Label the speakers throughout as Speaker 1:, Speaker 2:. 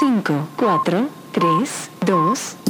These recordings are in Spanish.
Speaker 1: 5, 4, 3, 2,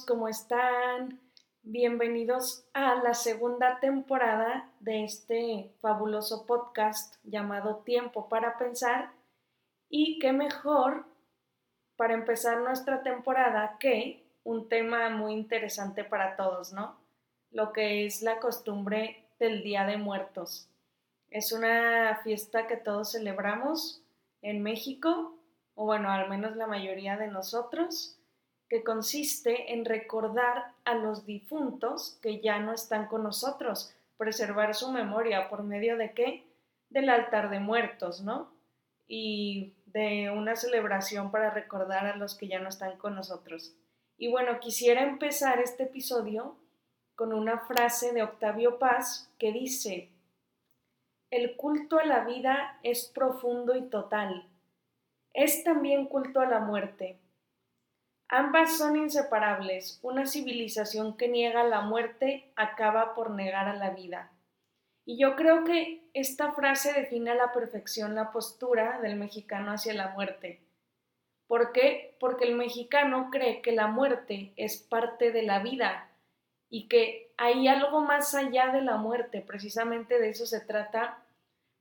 Speaker 2: ¿cómo están? Bienvenidos a la segunda temporada de este fabuloso podcast llamado Tiempo para Pensar. Y qué mejor para empezar nuestra temporada que un tema muy interesante para todos, ¿no? Lo que es la costumbre del Día de Muertos. Es una fiesta que todos celebramos en México, o bueno, al menos la mayoría de nosotros que consiste en recordar a los difuntos que ya no están con nosotros, preservar su memoria por medio de qué? Del altar de muertos, ¿no? Y de una celebración para recordar a los que ya no están con nosotros. Y bueno, quisiera empezar este episodio con una frase de Octavio Paz que dice, el culto a la vida es profundo y total. Es también culto a la muerte Ambas son inseparables. Una civilización que niega la muerte acaba por negar a la vida. Y yo creo que esta frase define a la perfección la postura del mexicano hacia la muerte. ¿Por qué? Porque el mexicano cree que la muerte es parte de la vida y que hay algo más allá de la muerte. Precisamente de eso se trata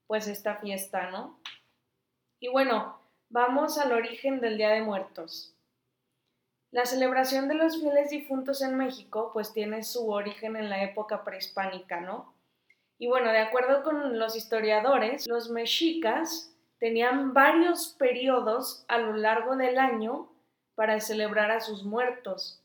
Speaker 2: pues esta fiesta, ¿no? Y bueno, vamos al origen del Día de Muertos. La celebración de los fieles difuntos en México pues tiene su origen en la época prehispánica, ¿no? Y bueno, de acuerdo con los historiadores, los mexicas tenían varios periodos a lo largo del año para celebrar a sus muertos.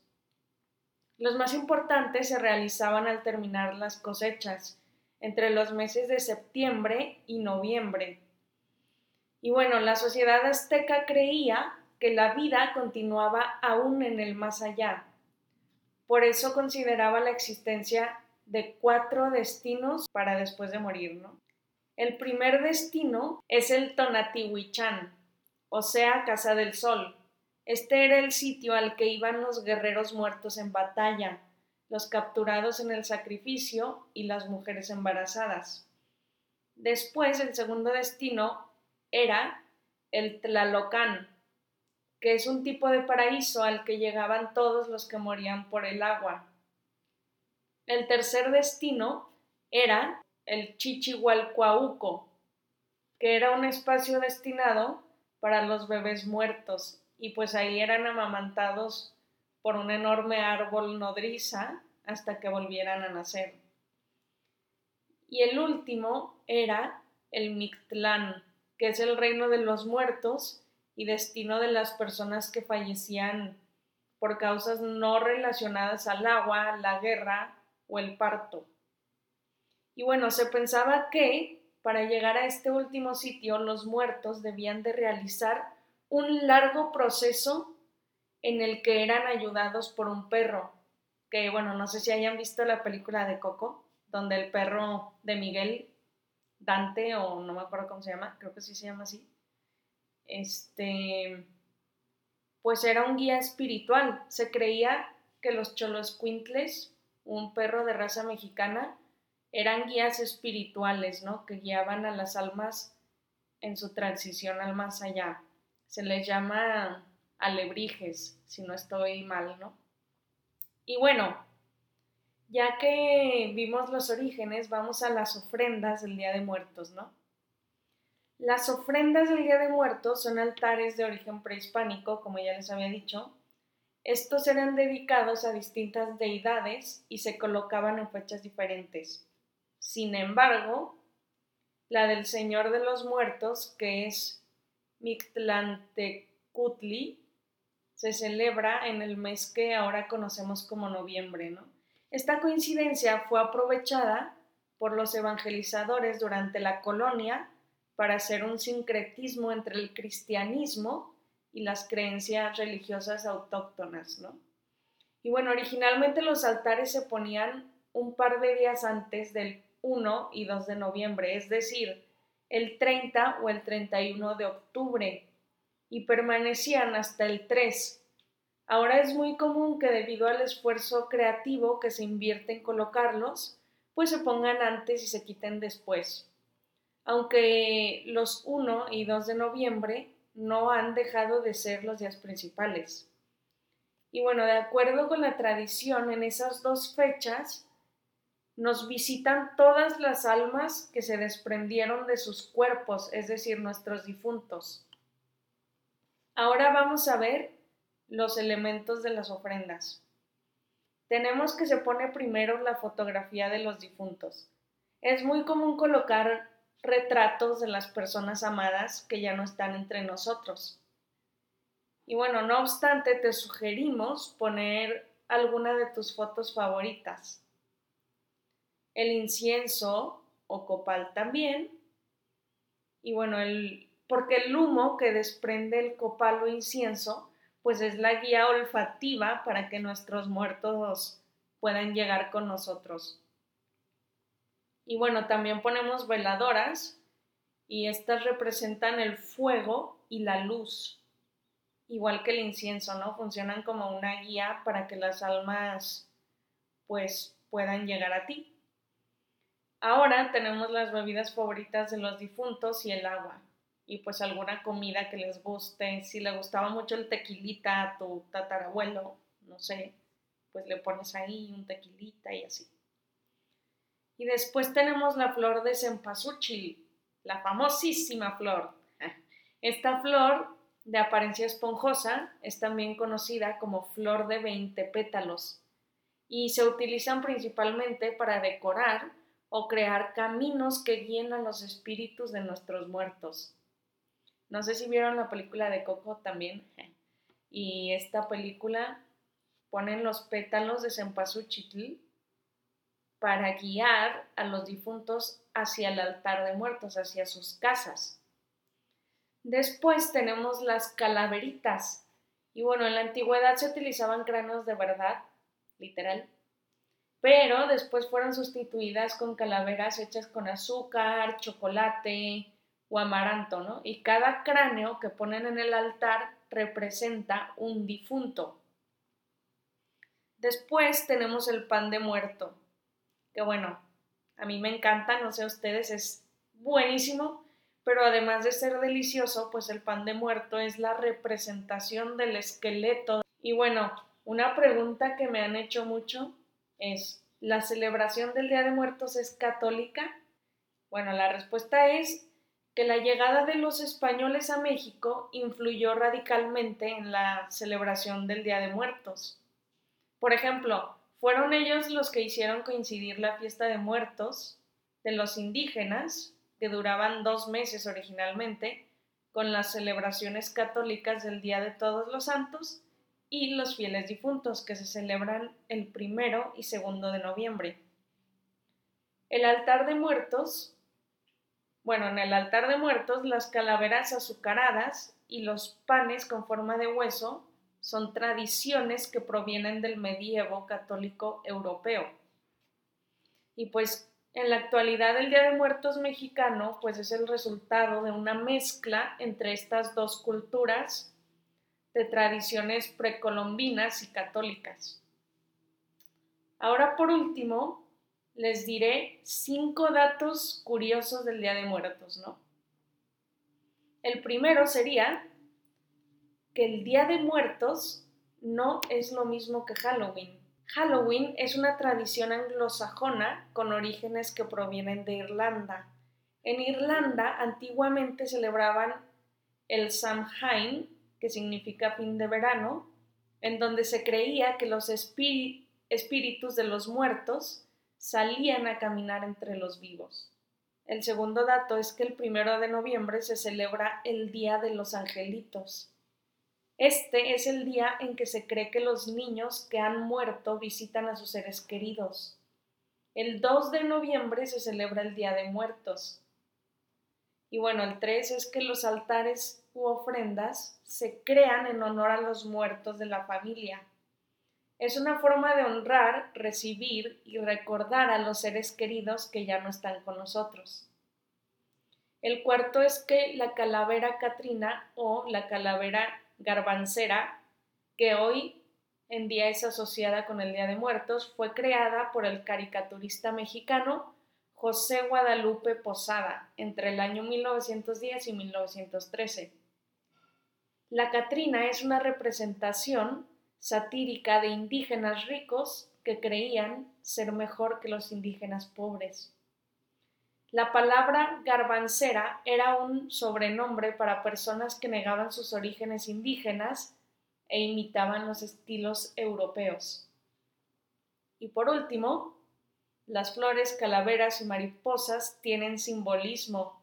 Speaker 2: Los más importantes se realizaban al terminar las cosechas, entre los meses de septiembre y noviembre. Y bueno, la sociedad azteca creía que la vida continuaba aún en el más allá. Por eso consideraba la existencia de cuatro destinos para después de morir, ¿no? El primer destino es el Tonatihuichan, o sea, Casa del Sol. Este era el sitio al que iban los guerreros muertos en batalla, los capturados en el sacrificio y las mujeres embarazadas. Después, el segundo destino era el Tlalocan, que es un tipo de paraíso al que llegaban todos los que morían por el agua. El tercer destino era el Chichihualcuauco, que era un espacio destinado para los bebés muertos, y pues ahí eran amamantados por un enorme árbol nodriza hasta que volvieran a nacer. Y el último era el Mictlán, que es el reino de los muertos, y destino de las personas que fallecían por causas no relacionadas al agua, la guerra o el parto. Y bueno, se pensaba que para llegar a este último sitio los muertos debían de realizar un largo proceso en el que eran ayudados por un perro, que bueno, no sé si hayan visto la película de Coco, donde el perro de Miguel, Dante o no me acuerdo cómo se llama, creo que sí se llama así, este, pues era un guía espiritual. Se creía que los choloscuintles, un perro de raza mexicana, eran guías espirituales, ¿no? Que guiaban a las almas en su transición al más allá. Se les llama alebrijes, si no estoy mal, ¿no? Y bueno, ya que vimos los orígenes, vamos a las ofrendas del Día de Muertos, ¿no? Las ofrendas del Día de Muertos son altares de origen prehispánico, como ya les había dicho. Estos eran dedicados a distintas deidades y se colocaban en fechas diferentes. Sin embargo, la del Señor de los Muertos, que es Mictlantecutli, se celebra en el mes que ahora conocemos como noviembre. ¿no? Esta coincidencia fue aprovechada por los evangelizadores durante la colonia para hacer un sincretismo entre el cristianismo y las creencias religiosas autóctonas, ¿no? Y bueno, originalmente los altares se ponían un par de días antes del 1 y 2 de noviembre, es decir, el 30 o el 31 de octubre, y permanecían hasta el 3. Ahora es muy común que debido al esfuerzo creativo que se invierte en colocarlos, pues se pongan antes y se quiten después. Aunque los 1 y 2 de noviembre no han dejado de ser los días principales. Y bueno, de acuerdo con la tradición, en esas dos fechas nos visitan todas las almas que se desprendieron de sus cuerpos, es decir, nuestros difuntos. Ahora vamos a ver los elementos de las ofrendas. Tenemos que se pone primero la fotografía de los difuntos. Es muy común colocar retratos de las personas amadas que ya no están entre nosotros. Y bueno, no obstante, te sugerimos poner alguna de tus fotos favoritas. El incienso o copal también. Y bueno, el, porque el humo que desprende el copal o incienso, pues es la guía olfativa para que nuestros muertos puedan llegar con nosotros. Y bueno, también ponemos veladoras y estas representan el fuego y la luz, igual que el incienso, ¿no? Funcionan como una guía para que las almas pues puedan llegar a ti. Ahora tenemos las bebidas favoritas de los difuntos y el agua. Y pues alguna comida que les guste. Si le gustaba mucho el tequilita a tu tatarabuelo, no sé, pues le pones ahí un tequilita y así. Y después tenemos la flor de cempasúchil, la famosísima flor. Esta flor de apariencia esponjosa es también conocida como flor de 20 pétalos y se utilizan principalmente para decorar o crear caminos que guíen a los espíritus de nuestros muertos. No sé si vieron la película de Coco también. Y esta película ponen los pétalos de cempasúchil para guiar a los difuntos hacia el altar de muertos, hacia sus casas. Después tenemos las calaveritas. Y bueno, en la antigüedad se utilizaban cráneos de verdad, literal, pero después fueron sustituidas con calaveras hechas con azúcar, chocolate o amaranto, ¿no? Y cada cráneo que ponen en el altar representa un difunto. Después tenemos el pan de muerto, que bueno, a mí me encanta, no sé ustedes, es buenísimo, pero además de ser delicioso, pues el pan de muerto es la representación del esqueleto. Y bueno, una pregunta que me han hecho mucho es, ¿la celebración del Día de Muertos es católica? Bueno, la respuesta es que la llegada de los españoles a México influyó radicalmente en la celebración del Día de Muertos. Por ejemplo, fueron ellos los que hicieron coincidir la fiesta de muertos de los indígenas, que duraban dos meses originalmente, con las celebraciones católicas del Día de Todos los Santos y los fieles difuntos, que se celebran el primero y segundo de noviembre. El altar de muertos, bueno, en el altar de muertos las calaveras azucaradas y los panes con forma de hueso son tradiciones que provienen del medievo católico europeo. Y pues en la actualidad el Día de Muertos mexicano pues es el resultado de una mezcla entre estas dos culturas de tradiciones precolombinas y católicas. Ahora por último les diré cinco datos curiosos del Día de Muertos, ¿no? El primero sería que el Día de Muertos no es lo mismo que Halloween. Halloween es una tradición anglosajona con orígenes que provienen de Irlanda. En Irlanda antiguamente celebraban el Samhain, que significa fin de verano, en donde se creía que los espíritus de los muertos salían a caminar entre los vivos. El segundo dato es que el primero de noviembre se celebra el Día de los Angelitos. Este es el día en que se cree que los niños que han muerto visitan a sus seres queridos. El 2 de noviembre se celebra el Día de Muertos. Y bueno, el 3 es que los altares u ofrendas se crean en honor a los muertos de la familia. Es una forma de honrar, recibir y recordar a los seres queridos que ya no están con nosotros. El cuarto es que la calavera Catrina o la calavera garbancera, que hoy en día es asociada con el Día de Muertos, fue creada por el caricaturista mexicano José Guadalupe Posada entre el año 1910 y 1913. La Catrina es una representación satírica de indígenas ricos que creían ser mejor que los indígenas pobres. La palabra garbancera era un sobrenombre para personas que negaban sus orígenes indígenas e imitaban los estilos europeos. Y por último, las flores, calaveras y mariposas tienen simbolismo.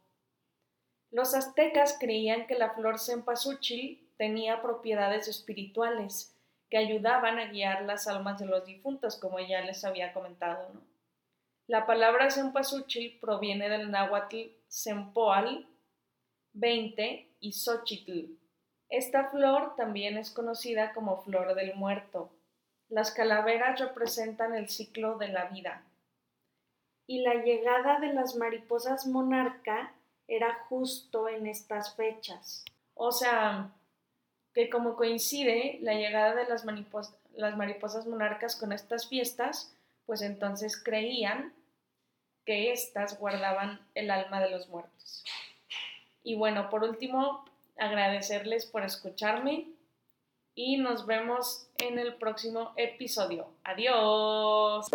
Speaker 2: Los aztecas creían que la flor cempasúchil tenía propiedades espirituales que ayudaban a guiar las almas de los difuntos, como ya les había comentado. La palabra cempasúchil proviene del náhuatl sempoal 20 y xochitl. Esta flor también es conocida como flor del muerto. Las calaveras representan el ciclo de la vida. Y la llegada de las mariposas monarca era justo en estas fechas. O sea, que como coincide la llegada de las, las mariposas monarcas con estas fiestas, pues entonces creían que éstas guardaban el alma de los muertos. Y bueno, por último, agradecerles por escucharme y nos vemos en el próximo episodio. Adiós.